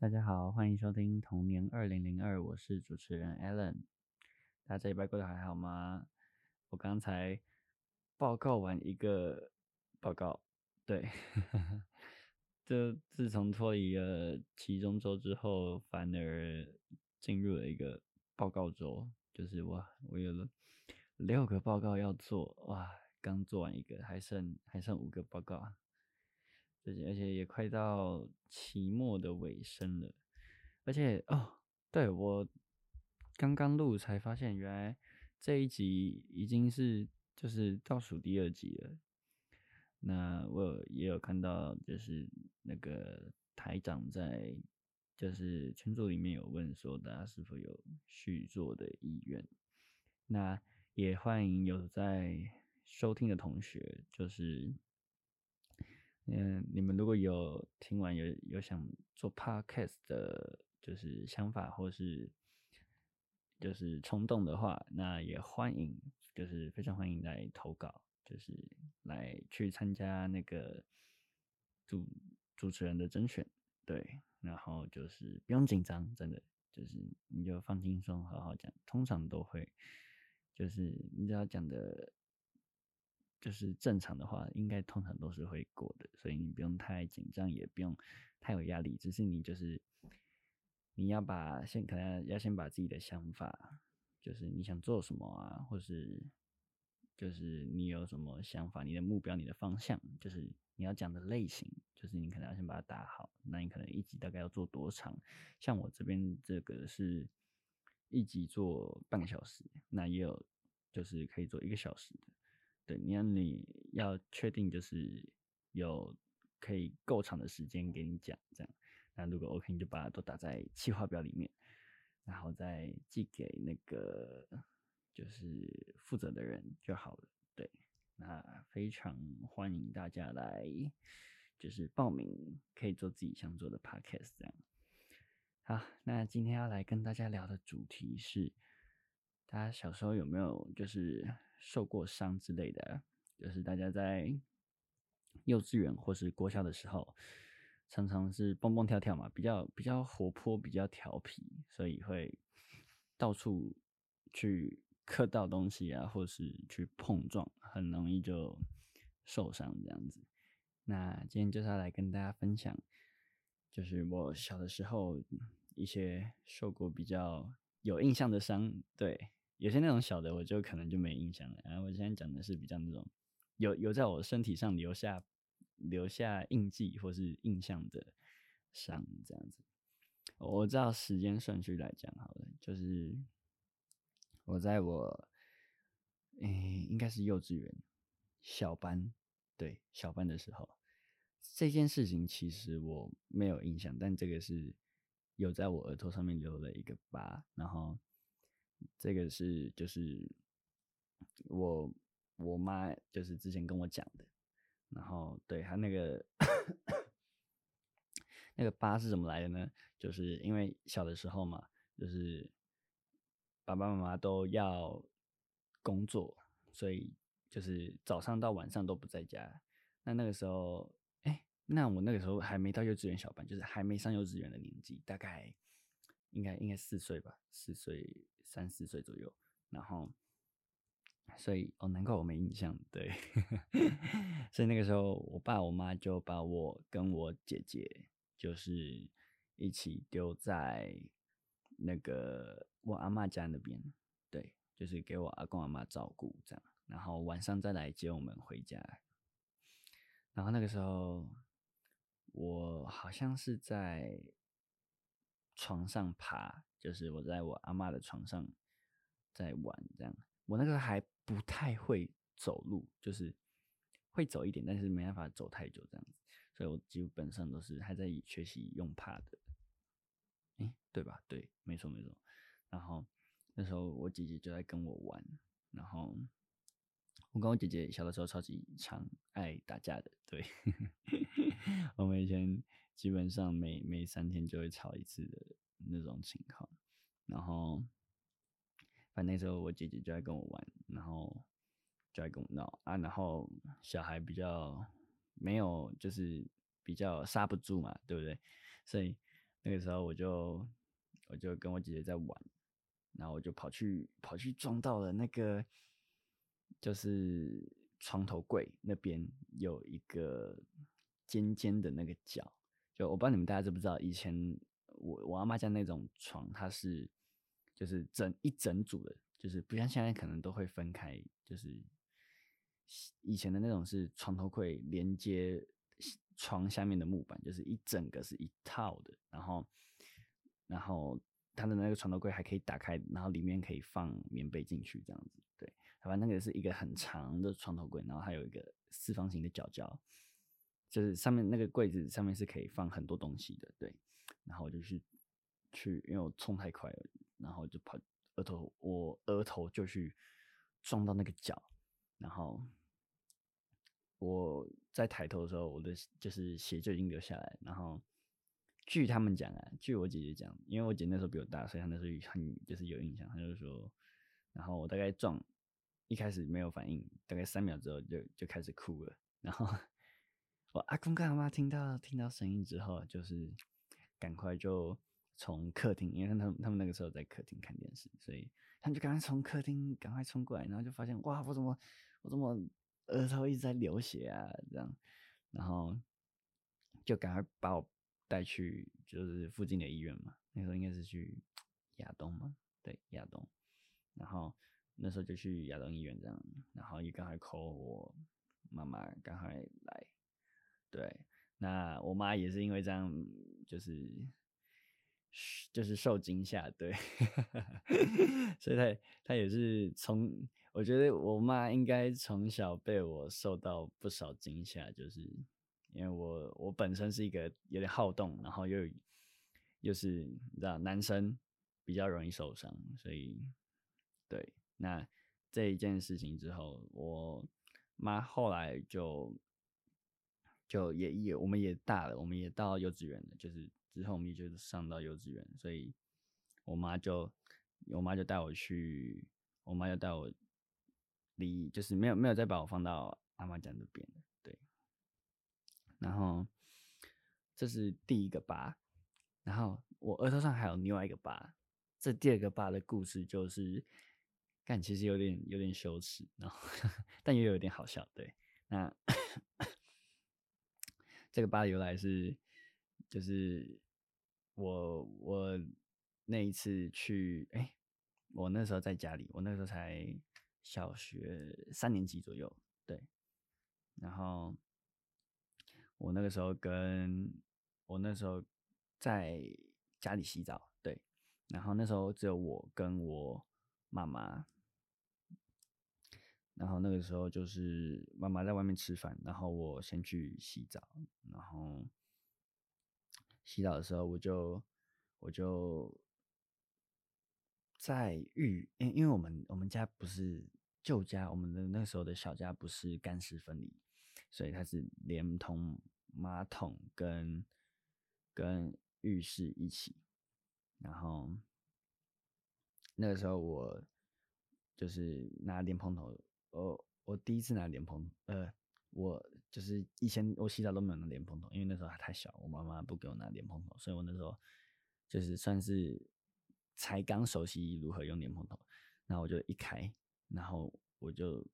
大家好，欢迎收听童年二零零二，我是主持人 Alan。大家这礼拜过得还好吗？我刚才报告完一个报告，对，就自从脱离了期中周之后，反而进入了一个报告周，就是我我有了六个报告要做，哇，刚做完一个，还剩还剩五个报告。而且而且也快到期末的尾声了，而且哦，对，我刚刚录才发现，原来这一集已经是就是倒数第二集了。那我也有看到，就是那个台长在就是群组里面有问说，大家是否有续作的意愿？那也欢迎有在收听的同学，就是。嗯，你们如果有听完有有想做 podcast 的，就是想法或是就是冲动的话，那也欢迎，就是非常欢迎来投稿，就是来去参加那个主主持人的甄选，对，然后就是不用紧张，真的就是你就放轻松，好好讲，通常都会，就是你只要讲的。就是正常的话，应该通常都是会过的，所以你不用太紧张，也不用太有压力。只是你就是你要把先可能要先把自己的想法，就是你想做什么啊，或是就是你有什么想法，你的目标、你的方向，就是你要讲的类型，就是你可能要先把它打好。那你可能一集大概要做多长？像我这边这个是一集做半个小时，那也有就是可以做一个小时的。对，你要你要确定就是有可以够长的时间给你讲这样，那如果 OK 你就把它都打在企划表里面，然后再寄给那个就是负责的人就好了。对，那非常欢迎大家来就是报名，可以做自己想做的 Podcast 这样。好，那今天要来跟大家聊的主题是，大家小时候有没有就是。受过伤之类的，就是大家在幼稚园或是国小的时候，常常是蹦蹦跳跳嘛，比较比较活泼，比较调皮，所以会到处去磕到东西啊，或是去碰撞，很容易就受伤这样子。那今天就是要来跟大家分享，就是我小的时候一些受过比较有印象的伤，对。有些那种小的，我就可能就没印象了。然后我现在讲的是比较那种有有在我身体上留下留下印记或是印象的伤，这样子。我知道时间顺序来讲好了，就是我在我诶、应该是幼稚园小班，对，小班的时候，这件事情其实我没有印象，但这个是有在我额头上面留了一个疤，然后。这个是就是我我妈就是之前跟我讲的，然后对她那个 那个疤是怎么来的呢？就是因为小的时候嘛，就是爸爸妈妈都要工作，所以就是早上到晚上都不在家。那那个时候，哎，那我那个时候还没到幼稚园小班，就是还没上幼稚园的年纪，大概应该应该四岁吧，四岁。三四岁左右，然后，所以哦，难怪我没印象。对，所以那个时候，我爸我妈就把我跟我姐姐，就是一起丢在那个我阿妈家那边，对，就是给我阿公阿妈照顾这样，然后晚上再来接我们回家。然后那个时候，我好像是在床上爬。就是我在我阿嬷的床上在玩这样，我那个还不太会走路，就是会走一点，但是没办法走太久这样子，所以我基本上都是还在学习用爬的，哎、对吧？对，没错没错。然后那时候我姐姐就在跟我玩，然后我跟我姐姐小的时候超级常爱打架的，对，我们以前基本上每每三天就会吵一次的。那种情况，然后反正那时候我姐姐就在跟我玩，然后就在跟我闹啊，然后小孩比较没有，就是比较刹不住嘛，对不对？所以那个时候我就我就跟我姐姐在玩，然后我就跑去跑去撞到了那个就是床头柜那边有一个尖尖的那个角，就我不知道你们大家知不知道，以前我我阿妈家那种床，它是就是整一整组的，就是不像现在可能都会分开，就是以前的那种是床头柜连接。床下面的木板就是一整个是一套的，然后，然后它的那个床头柜还可以打开，然后里面可以放棉被进去，这样子。对，反正那个是一个很长的床头柜，然后还有一个四方形的角角，就是上面那个柜子上面是可以放很多东西的。对，然后我就去去，因为我冲太快了，然后就跑额头，我额头就去撞到那个角，然后。我在抬头的时候，我的就是血就已经流下来。然后据他们讲啊，据我姐姐讲，因为我姐那时候比我大，所以她那时候很就是有印象。她就说，然后我大概撞一开始没有反应，大概三秒之后就就开始哭了。然后 我阿公跟阿妈听到听到声音之后，就是赶快就从客厅，因为他们他们那个时候在客厅看电视，所以他们就赶快从客厅赶快冲过来，然后就发现哇，我怎么我怎么。额头一直在流血啊，这样，然后就赶快把我带去就是附近的医院嘛。那时候应该是去亚东嘛，对，亚东。然后那时候就去亚东医院这样，然后也赶快 call 我妈妈赶快来。对，那我妈也是因为这样，就是就是受惊吓，对，所以她她也是从。我觉得我妈应该从小被我受到不少惊吓，就是因为我我本身是一个有点好动，然后又又是你知道男生比较容易受伤，所以对，那这一件事情之后，我妈后来就就也也我们也大了，我们也到幼稚园了，就是之后我们也就上到幼稚园，所以我妈就我妈就带我去，我妈就带我。离就是没有没有再把我放到阿妈家那边，对。然后这是第一个疤，然后我额头上还有另外一个疤。这第二个疤的故事就是，但其实有点有点羞耻，然后 但也有点好笑，对。那这个疤的由来是，就是我我那一次去，哎、我那时候在家里，我那时候才。小学三年级左右，对，然后我那个时候跟我那时候在家里洗澡，对，然后那时候只有我跟我妈妈，然后那个时候就是妈妈在外面吃饭，然后我先去洗澡，然后洗澡的时候我就我就。在浴，因因为我们我们家不是旧家，我们的那时候的小家不是干湿分离，所以它是连同马桶跟跟浴室一起。然后那个时候我就是拿莲蓬头，我我第一次拿莲蓬，呃，我就是以前我洗澡都没有拿莲蓬头，因为那时候还太小，我妈妈不给我拿莲蓬头，所以我那时候就是算是。才刚熟悉如何用莲蓬头，然后我就一开，然后我就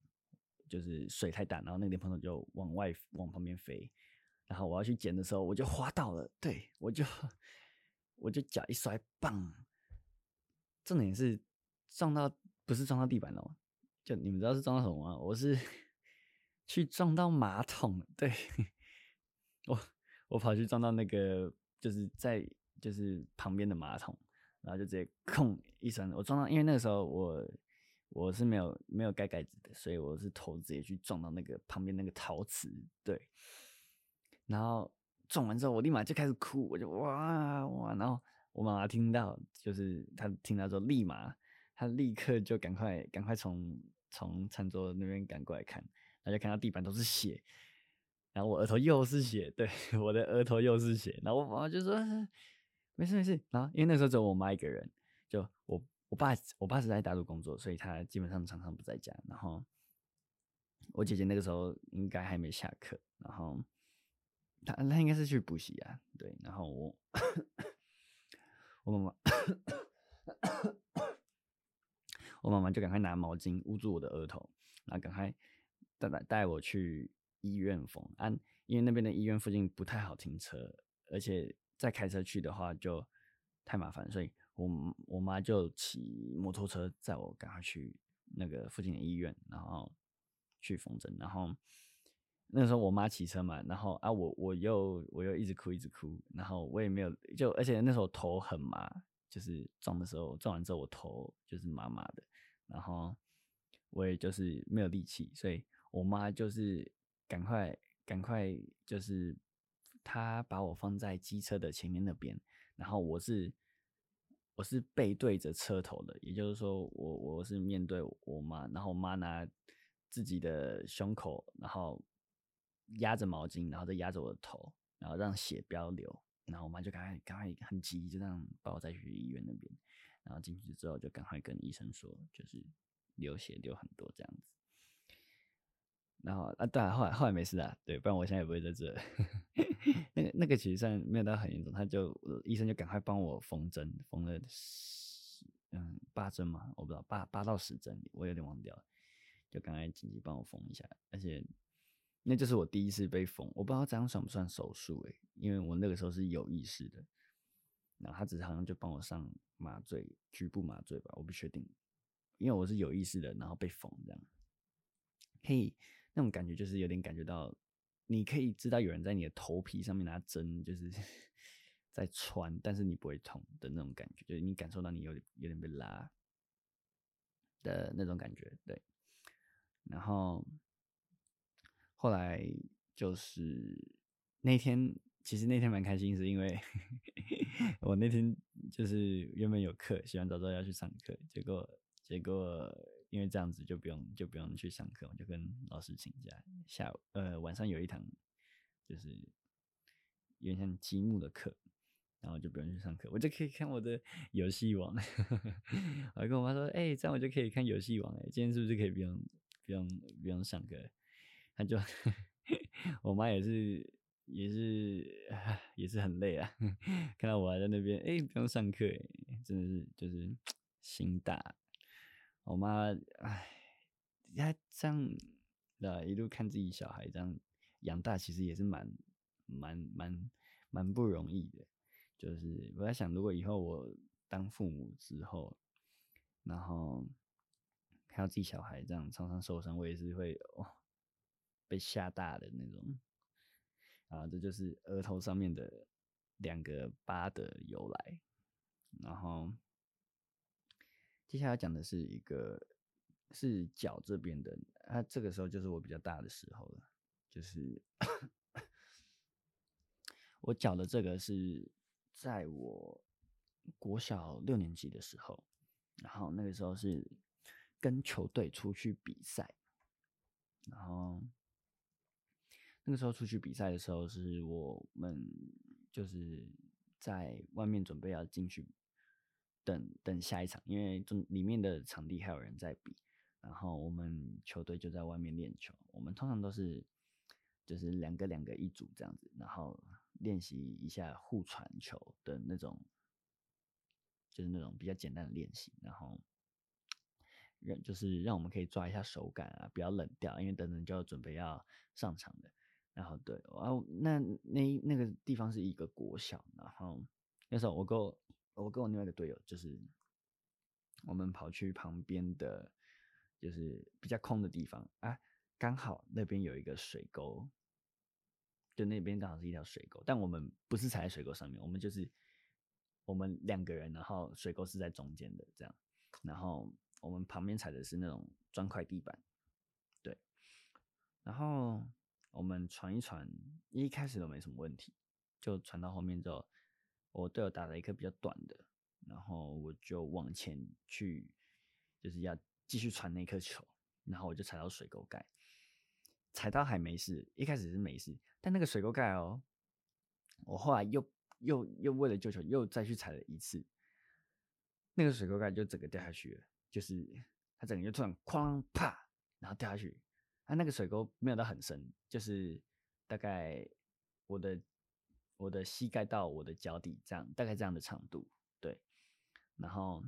就是水太大，然后那个莲蓬头就往外往旁边飞，然后我要去捡的时候，我就滑倒了，对，我就我就脚一摔，棒，重点是撞到不是撞到地板哦，就你们知道是撞到什么吗？我是 去撞到马桶，对，我我跑去撞到那个就是在就是旁边的马桶。然后就直接空一声，我撞到，因为那个时候我我是没有没有盖盖子的，所以我是头直接去撞到那个旁边那个陶瓷，对。然后撞完之后，我立马就开始哭，我就哇哇，然后我妈妈听到，就是她听到之后，立马她立刻就赶快赶快从从餐桌那边赶过来看，然后就看到地板都是血，然后我额头又是血，对，我的额头又是血，然后我妈妈就说没事没事，然后因为那时候只有我妈一个人，就我我爸我爸是在大陆工作，所以他基本上常常不在家，然后我姐姐那个时候应该还没下课，然后她她应该是去补习啊，对，然后我 我妈妈。我妈妈就赶快拿毛巾捂住我的额头，然后赶快带带带我去医院缝。啊，因为那边的医院附近不太好停车，而且再开车去的话就太麻烦，所以我我妈就骑摩托车载我赶快去那个附近的医院，然后去缝针，然后。那时候我妈骑车嘛，然后啊我我又我又一直哭一直哭，然后我也没有就而且那时候头很麻，就是撞的时候撞完之后我头就是麻麻的，然后我也就是没有力气，所以我妈就是赶快赶快就是她把我放在机车的前面那边，然后我是我是背对着车头的，也就是说我我是面对我妈，然后我妈拿自己的胸口，然后。压着毛巾，然后再压着我的头，然后让血不要流，然后我妈就赶快赶快很急，就这样把我带去医院那边，然后进去之后就赶快跟医生说，就是流血流很多这样子。然后啊，对啊，后来后来没事啊，对，不然我现在也不会在这。那个那个其实算没有到很严重，他就医生就赶快帮我缝针，缝了十嗯八针嘛，我不知道八八到十针，我有点忘掉了，就赶快紧急帮我缝一下，而且。那就是我第一次被缝，我不知道这样算不算手术诶，因为我那个时候是有意识的，然后他只是好像就帮我上麻醉，局部麻醉吧，我不确定，因为我是有意识的，然后被缝这样，可以那种感觉就是有点感觉到，你可以知道有人在你的头皮上面拿针就是 在穿，但是你不会痛的那种感觉，就是你感受到你有点有点被拉的那种感觉，对，然后。后来就是那天，其实那天蛮开心，是因为 我那天就是原本有课，洗完澡之后要去上课，结果结果因为这样子就不用就不用去上课，我就跟老师请假，下午呃晚上有一堂就是有点像积木的课，然后就不用去上课，我就可以看我的游戏王。我还跟我妈说，哎、欸，这样我就可以看游戏王，哎，今天是不是可以不用不用不用上课？她就，我妈也是，也是，也是很累啊。看到我还在那边，哎、不用上课，真的是就是 心大。我妈，哎，她这样，啊，一路看自己小孩这样养大，其实也是蛮、蛮、蛮、蛮不容易的。就是我在想，如果以后我当父母之后，然后看到自己小孩这样常常受伤，我也是会哦。被吓大的那种，啊，这就是额头上面的两个疤的由来。然后接下来讲的是一个是脚这边的，啊，这个时候就是我比较大的时候了，就是 我脚的这个是在我国小六年级的时候，然后那个时候是跟球队出去比赛，然后。那个时候出去比赛的时候，是我们就是在外面准备要进去等等下一场，因为中里面的场地还有人在比，然后我们球队就在外面练球。我们通常都是就是两个两个一组这样子，然后练习一下互传球的那种，就是那种比较简单的练习，然后让就是让我们可以抓一下手感啊，不要冷掉，因为等等就要准备要上场的。然后对，然后那那那个地方是一个国小，然后那时候我跟我我跟我另外一个队友，就是我们跑去旁边的，就是比较空的地方啊，刚好那边有一个水沟，就那边刚好是一条水沟，但我们不是踩在水沟上面，我们就是我们两个人，然后水沟是在中间的这样，然后我们旁边踩的是那种砖块地板，对，然后。我们传一传，一开始都没什么问题，就传到后面之后，我队友打了一颗比较短的，然后我就往前去，就是要继续传那颗球，然后我就踩到水沟盖，踩到还没事，一开始是没事，但那个水沟盖哦，我后来又又又为了救球又再去踩了一次，那个水沟盖就整个掉下去了，就是它整个就突然哐啪，然后掉下去。它、啊、那个水沟没有到很深，就是大概我的我的膝盖到我的脚底这样，大概这样的长度，对。然后，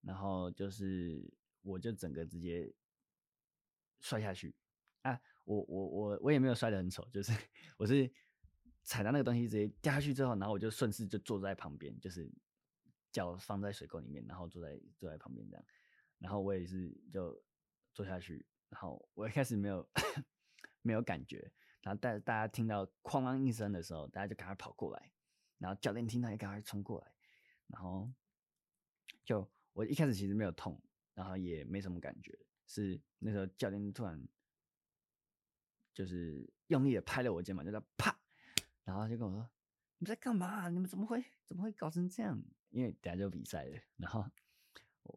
然后就是我就整个直接摔下去啊！我我我我也没有摔得很丑，就是 我是踩到那个东西直接掉下去之后，然后我就顺势就坐在旁边，就是脚放在水沟里面，然后坐在坐在旁边这样，然后我也是就坐下去，然后我一开始没有 没有感觉，然后大大家听到哐啷一声的时候，大家就赶快跑过来，然后教练听到也赶快冲过来，然后就我一开始其实没有痛，然后也没什么感觉，是那时候教练突然。就是用力的拍了我肩膀，就在啪，然后就跟我说：“你在干嘛？你们怎么会怎么会搞成这样？”因为等下就比赛了，然后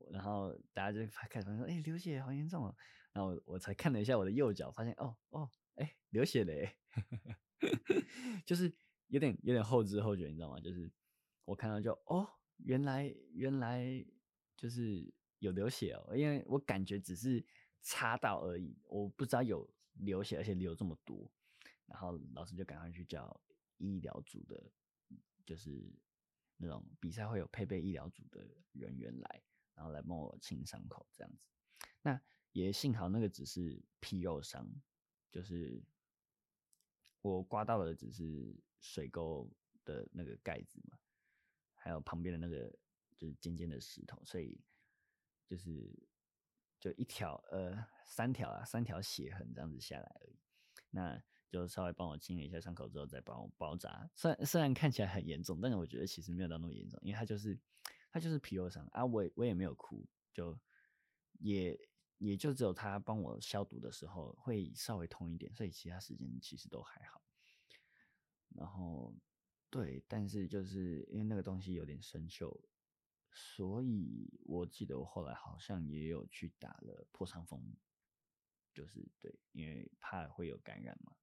然后大家就开始说：“哎、欸，流血好严重哦。”然后我，才看了一下我的右脚，发现哦哦，哎、流血了，就是有点有点后知后觉，你知道吗？就是我看到就哦，原来原来就是有流血哦，因为我感觉只是擦到而已，我不知道有。流血，而且流这么多，然后老师就赶快去叫医疗组的，就是那种比赛会有配备医疗组的人员来，然后来帮我清伤口这样子。那也幸好那个只是皮肉伤，就是我刮到的只是水沟的那个盖子嘛，还有旁边的那个就是尖尖的石头，所以就是。就一条呃三条啊三条血痕这样子下来而已，那就稍微帮我清理一下伤口之后再帮我包扎。虽然虽然看起来很严重，但是我觉得其实没有到那么严重，因为它就是它就是皮肉伤啊，我也我也没有哭，就也也就只有他帮我消毒的时候会稍微痛一点，所以其他时间其实都还好。然后对，但是就是因为那个东西有点生锈。所以我记得我后来好像也有去打了破伤风，就是对，因为怕会有感染嘛。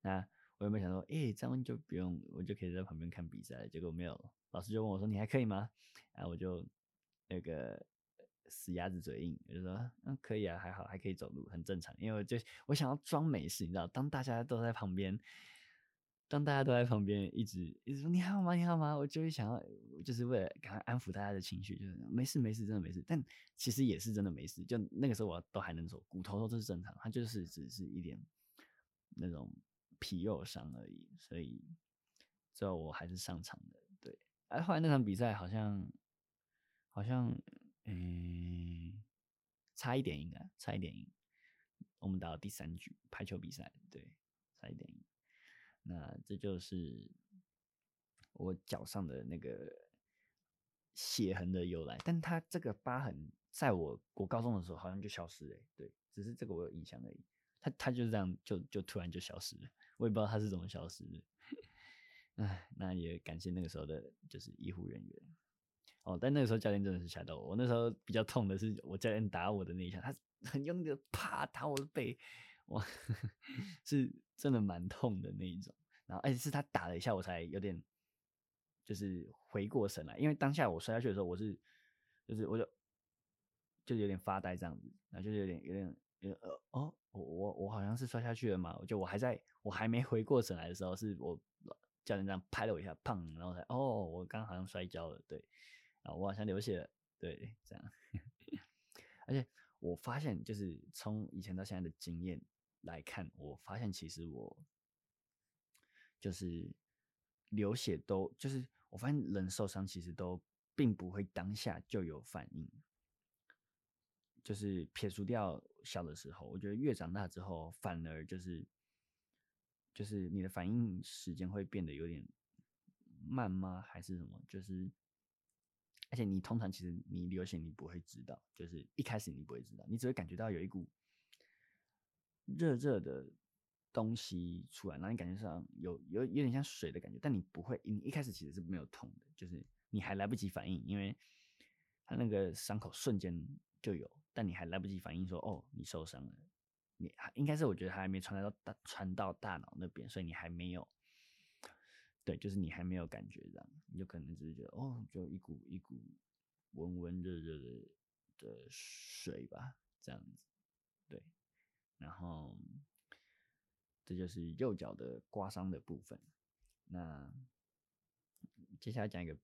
那我有没有想说，哎、这样就不用，我就可以在旁边看比赛。结果没有，老师就问我说：“你还可以吗？”然后我就那个死鸭子嘴硬，我就说：“嗯，可以啊，还好，还可以走路，很正常。”因为我就我想要装没事，你知道，当大家都在旁边。当大家都在旁边一直一直说你好吗？你好吗？我就会想要，就是为了赶快安抚大家的情绪，就是没事没事，真的没事。但其实也是真的没事。就那个时候我都还能走，骨头都是正常，它就是只是一点那种皮肉伤而已。所以最后我还是上场的。对，哎，后来那场比赛好像好像嗯差一点赢啊，差一点赢。我们打到第三局排球比赛，对，差一点赢。那这就是我脚上的那个血痕的由来，但它这个疤痕在我我高中的时候好像就消失了，对，只是这个我有印象而已。它它就是这样，就就突然就消失了，我也不知道它是怎么消失的。唉，那也感谢那个时候的就是医护人员。哦，但那个时候教练真的是吓到我，我那时候比较痛的是我教练打我的那一下，他很用力的啪打我的背。哇，是真的蛮痛的那一种，然后而且是他打了一下，我才有点就是回过神来，因为当下我摔下去的时候，我是就是我就就有点发呆这样子，然后就有点有点有点呃哦，我我我好像是摔下去了嘛，我就我还在我还没回过神来的时候，是我教练这样拍了我一下，砰，然后才哦，我刚好像摔跤了，对，啊我好像流血，对，这样，而且我发现就是从以前到现在的经验。来看，我发现其实我就是流血都就是，我发现人受伤其实都并不会当下就有反应，就是撇除掉小的时候，我觉得越长大之后，反而就是就是你的反应时间会变得有点慢吗？还是什么？就是而且你通常其实你流血你不会知道，就是一开始你不会知道，你只会感觉到有一股。热热的东西出来，然后你感觉上有有有点像水的感觉，但你不会，你一开始其实是没有痛的，就是你还来不及反应，因为他那个伤口瞬间就有，但你还来不及反应说哦，你受伤了，你应该是我觉得还没传来到大传到大脑那边，所以你还没有，对，就是你还没有感觉这样，你就可能只是觉得哦，就一股一股温温热热的的水吧，这样子，对。然后，这就是右脚的刮伤的部分。那接下来讲一个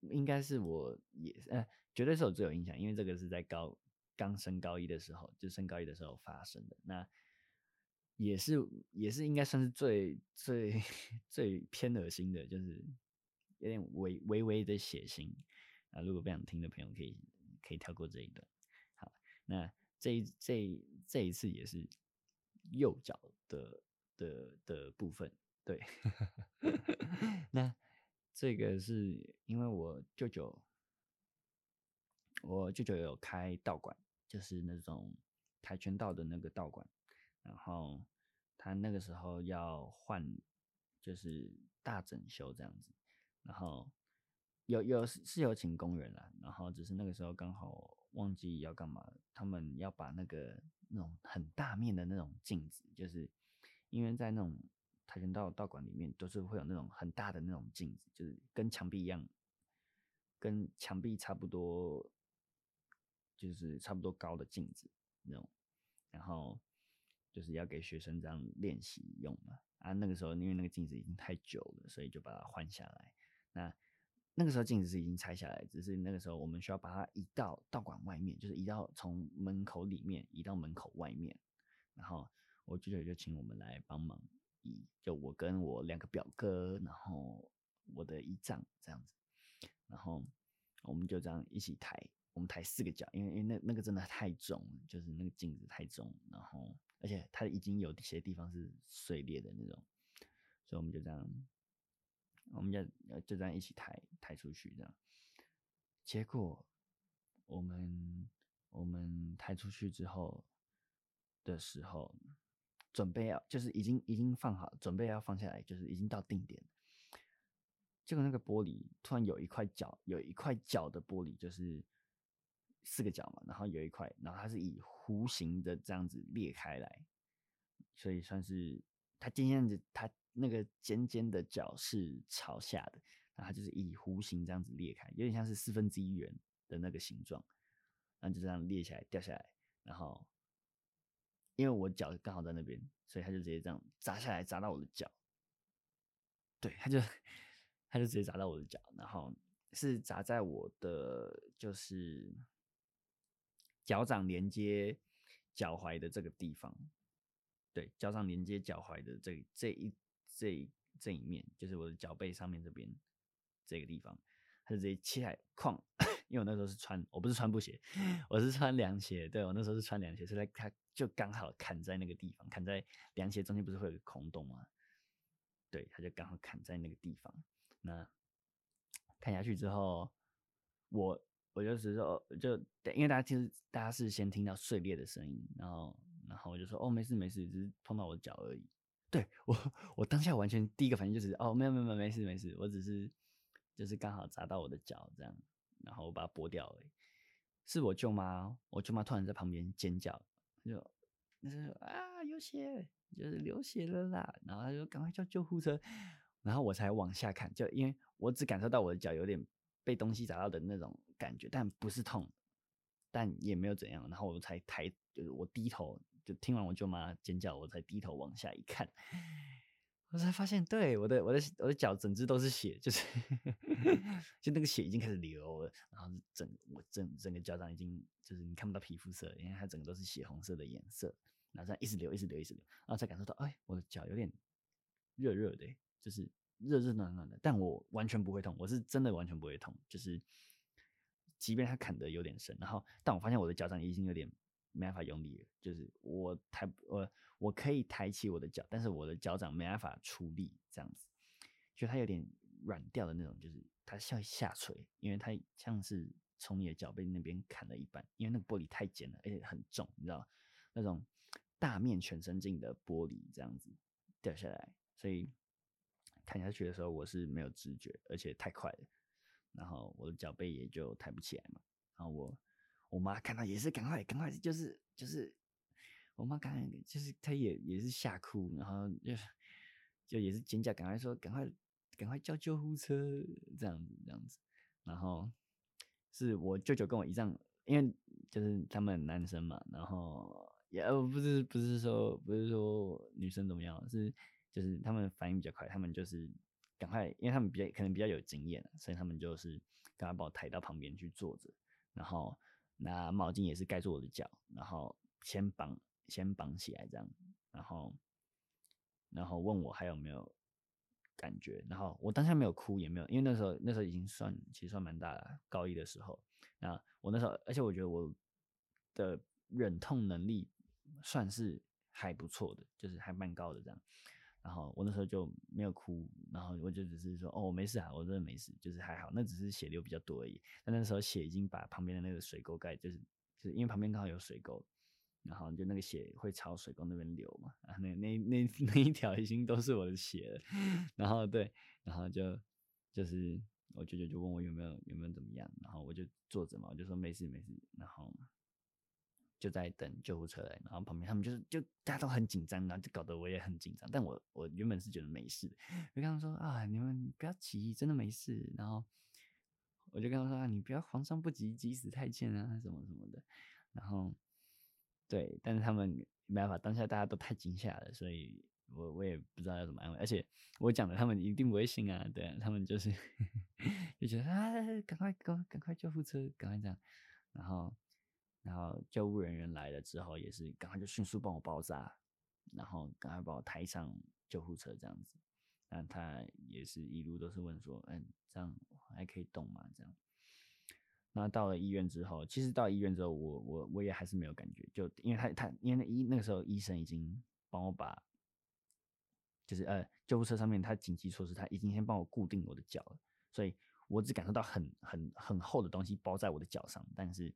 应该是我也呃，绝对是我最有印象，因为这个是在高刚升高一的时候，就升高一的时候发生的。那也是也是应该算是最最 最偏恶心的，就是有点微微微的血腥啊。如果不想听的朋友，可以可以跳过这一段。好，那这一这这一次也是右脚的的的部分，对，那。这个是因为我舅舅，我舅舅有开道馆，就是那种跆拳道的那个道馆，然后他那个时候要换，就是大整修这样子，然后有有是有请工人啦，然后只是那个时候刚好忘记要干嘛，他们要把那个那种很大面的那种镜子，就是因为在那种。跆拳道道馆里面都是会有那种很大的那种镜子，就是跟墙壁一样，跟墙壁差不多，就是差不多高的镜子那种，然后就是要给学生这样练习用嘛。啊，那个时候因为那个镜子已经太久了，所以就把它换下来。那那个时候镜子是已经拆下来，只是那个时候我们需要把它移到道馆外面，就是移到从门口里面移到门口外面。然后我舅舅就请我们来帮忙移。就我跟我两个表哥，然后我的姨丈这样子，然后我们就这样一起抬，我们抬四个脚，因为因为那那个真的太重，就是那个镜子太重，然后而且它已经有一些地方是碎裂的那种，所以我们就这样，我们就就这样一起抬抬出去这样，结果我们我们抬出去之后的时候。准备要就是已经已经放好，准备要放下来，就是已经到定点。结果那个玻璃突然有一块角，有一块角的玻璃，就是四个角嘛，然后有一块，然后它是以弧形的这样子裂开来，所以算是它尖尖的，它那个尖尖的角是朝下的，然后它就是以弧形这样子裂开，有点像是四分之一圆的那个形状，然后就这样裂下来掉下来，然后。因为我脚刚好在那边，所以他就直接这样砸下来，砸到我的脚。对，他就 他就直接砸到我的脚，然后是砸在我的就是脚掌连接脚踝的这个地方。对，加上连接脚踝的这这一这一这一面，就是我的脚背上面这边这个地方，它是直接切来哐。因为我那时候是穿，我不是穿布鞋，我是穿凉鞋。对，我那时候是穿凉鞋，所以它就刚好砍在那个地方，砍在凉鞋中间不是会有个空洞吗？对，它就刚好砍在那个地方。那砍下去之后，我我就是说，就因为大家其实大家是先听到碎裂的声音，然后然后我就说哦，没事没事，只是碰到我的脚而已。对，我我当下完全第一个反应就是哦，没有没有没有没事没事，我只是就是刚好砸到我的脚这样。然后我把它剥掉了，是我舅妈，我舅妈突然在旁边尖叫，就那时候啊有血，就是流血了啦，然后她就赶快叫救护车，然后我才往下看，就因为我只感受到我的脚有点被东西砸到的那种感觉，但不是痛，但也没有怎样，然后我才抬，就是我低头，就听完我舅妈尖叫，我才低头往下一看。我才发现，对我的我的我的脚整只都是血，就是 就那个血已经开始流了，然后整我整整个脚掌已经就是你看不到皮肤色，因为它整个都是血红色的颜色，然后这样一直流一直流一直流，然后才感受到，哎，我的脚有点热热的，就是热热暖暖的，但我完全不会痛，我是真的完全不会痛，就是即便它砍得有点深，然后但我发现我的脚掌已经有点。没办法用力了，就是我抬我我可以抬起我的脚，但是我的脚掌没办法出力，这样子，就它有点软掉的那种，就是它像下垂，因为它像是从你的脚背那边砍了一半，因为那个玻璃太尖了，而且很重，你知道那种大面全身镜的玻璃这样子掉下来，所以砍下去的时候我是没有知觉，而且太快了，然后我的脚背也就抬不起来嘛，然后我。我妈看到也是赶快赶快，就是就是，我妈刚就是她也也是吓哭，然后就就也是尖叫，赶快说赶快赶快叫救护车这样子这样子，然后是我舅舅跟我姨丈，因为就是他们男生嘛，然后也不是不是说不是说女生怎么样，是就是他们反应比较快，他们就是赶快，因为他们比较可能比较有经验，所以他们就是赶快把我抬到旁边去坐着，然后拿毛巾也是盖住我的脚，然后先绑先绑起来这样，然后然后问我还有没有感觉，然后我当下没有哭也没有，因为那时候那时候已经算其实算蛮大了，高一的时候，那我那时候而且我觉得我的忍痛能力算是还不错的，就是还蛮高的这样。然后我那时候就没有哭，然后我就只是说哦，我没事啊，我真的没事，就是还好，那只是血流比较多而已。但那时候血已经把旁边的那个水沟盖，就是就是因为旁边刚好有水沟，然后就那个血会朝水沟那边流嘛，啊，那那那那一条已经都是我的血了。然后对，然后就就是我舅舅就问我有没有有没有怎么样，然后我就坐着嘛，我就说没事没事，然后。就在等救护车来，然后旁边他们就是就大家都很紧张，然后就搞得我也很紧张。但我我原本是觉得没事，就跟他们说啊，你们不要急，真的没事。然后我就跟他说啊，你不要皇上不急急死太监啊，什么什么的。然后对，但是他们没办法，当下大家都太惊吓了，所以我我也不知道要怎么安慰。而且我讲的他们一定不会信啊，对，他们就是 就觉得啊，赶快赶赶快救护车，赶快这样，然后。然后救护人员来了之后，也是赶快就迅速帮我包扎，然后赶快把我抬上救护车这样子。那他也是一路都是问说：“嗯，这样还可以动吗？”这样。那到了医院之后，其实到医院之后我，我我也还是没有感觉，就因为他他因为那医那个时候医生已经帮我把，就是呃救护车上面他紧急措施，他已经先帮我固定我的脚了，所以我只感受到很很很厚的东西包在我的脚上，但是。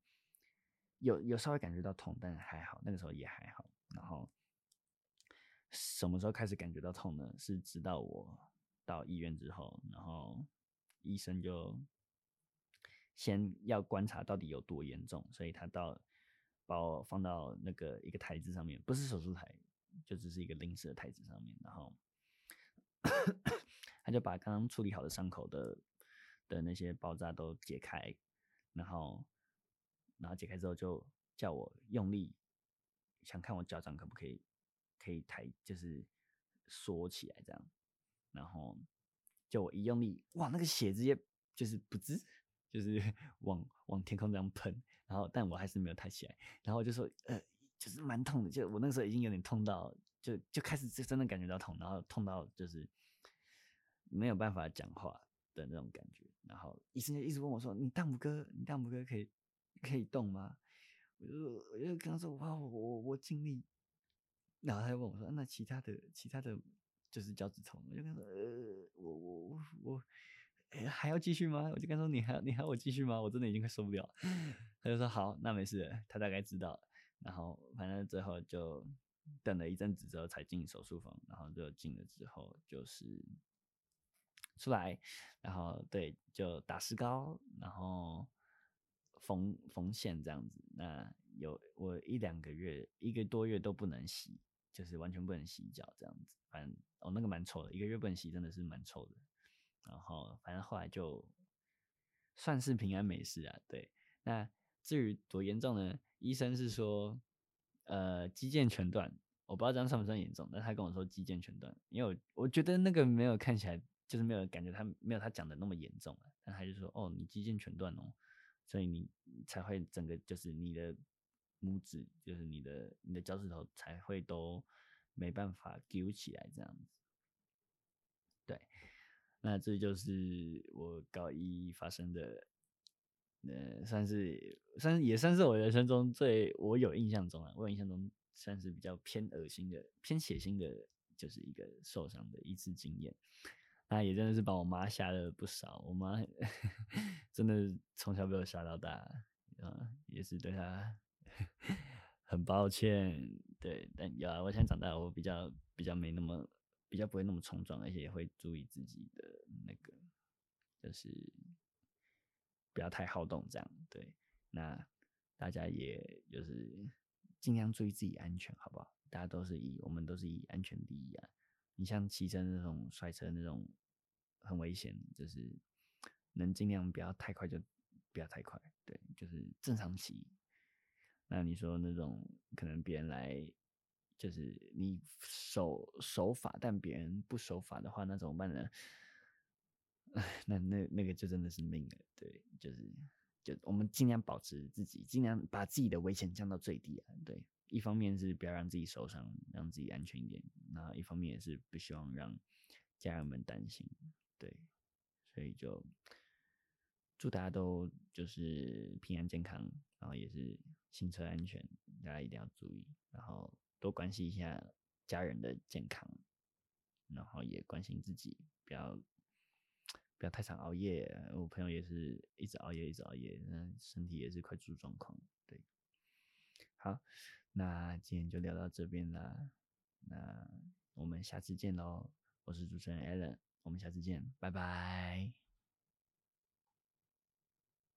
有有稍微感觉到痛，但还好，那个时候也还好。然后什么时候开始感觉到痛呢？是直到我到医院之后，然后医生就先要观察到底有多严重，所以他到把我放到那个一个台子上面，不是手术台，就只是一个临时的台子上面，然后他就把刚刚处理好的伤口的的那些包扎都解开，然后。然后解开之后，就叫我用力，想看我脚掌可不可以，可以抬，就是缩起来这样。然后就我一用力，哇，那个血直接就是不滋，就是 往往天空这样喷。然后但我还是没有抬起来。然后我就说，呃，就是蛮痛的，就我那个时候已经有点痛到，就就开始就真的感觉到痛，然后痛到就是没有办法讲话的那种感觉。然后医生就一直问我说：“你大拇哥，你大拇哥可以？”可以动吗？我就我就跟他说，哇，我我我尽力。然后他就问我说，那其他的其他的就是脚趾头，我就跟他说，呃，我我我我，还要继续吗？我就跟他说，你还你还我继续吗？我真的已经快受不了。他就说好，那没事，他大概知道。然后反正最后就等了一阵子之后才进手术房，然后就进了之后就是出来，然后对，就打石膏，然后。缝缝线这样子，那有我一两个月，一个多月都不能洗，就是完全不能洗脚这样子。反正哦，那个蛮臭的，一个月不能洗，真的是蛮臭的。然后反正后来就算是平安没事啊。对，那至于多严重呢？医生是说，呃，肌腱全断，我不知道这样算不算严重，但他跟我说肌腱全断，因为我我觉得那个没有看起来，就是没有感觉他没有他讲的那么严重啊。但他就说，哦，你肌腱全断哦。所以你才会整个就是你的拇指，就是你的你的脚趾头才会都没办法揪起来这样子。对，那这就是我高一发生的，呃，算是算是也算是我人生中最我有印象中啊，我有印象中算是比较偏恶心的、偏血腥的，就是一个受伤的一次经验。那也真的是把我妈吓了不少，我妈 真的从小被我吓到大，啊，也是对她 很抱歉，对，但有啊，我现在长大，我比较比较没那么，比较不会那么冲撞，而且也会注意自己的那个，就是不要太好动这样，对，那大家也就是尽量注意自己安全，好不好？大家都是以我们都是以安全第一啊。你像骑车那种摔车那种很危险，就是能尽量不要太快就不要太快，对，就是正常骑。那你说那种可能别人来，就是你守守法，但别人不守法的话，那怎么办呢？那那那个就真的是命了。对，就是就我们尽量保持自己，尽量把自己的危险降到最低啊。对，一方面是不要让自己受伤，让自己安全一点；那一方面也是不希望让家人们担心。对，所以就祝大家都就是平安健康，然后也是行车安全，大家一定要注意，然后多关心一下家人的健康。然后也关心自己，不要不要太常熬夜。我朋友也是一直熬夜，一直熬夜，那身体也是快出状况。对，好，那今天就聊到这边了。那我们下次见喽！我是主持人 Allen，我们下次见，拜拜。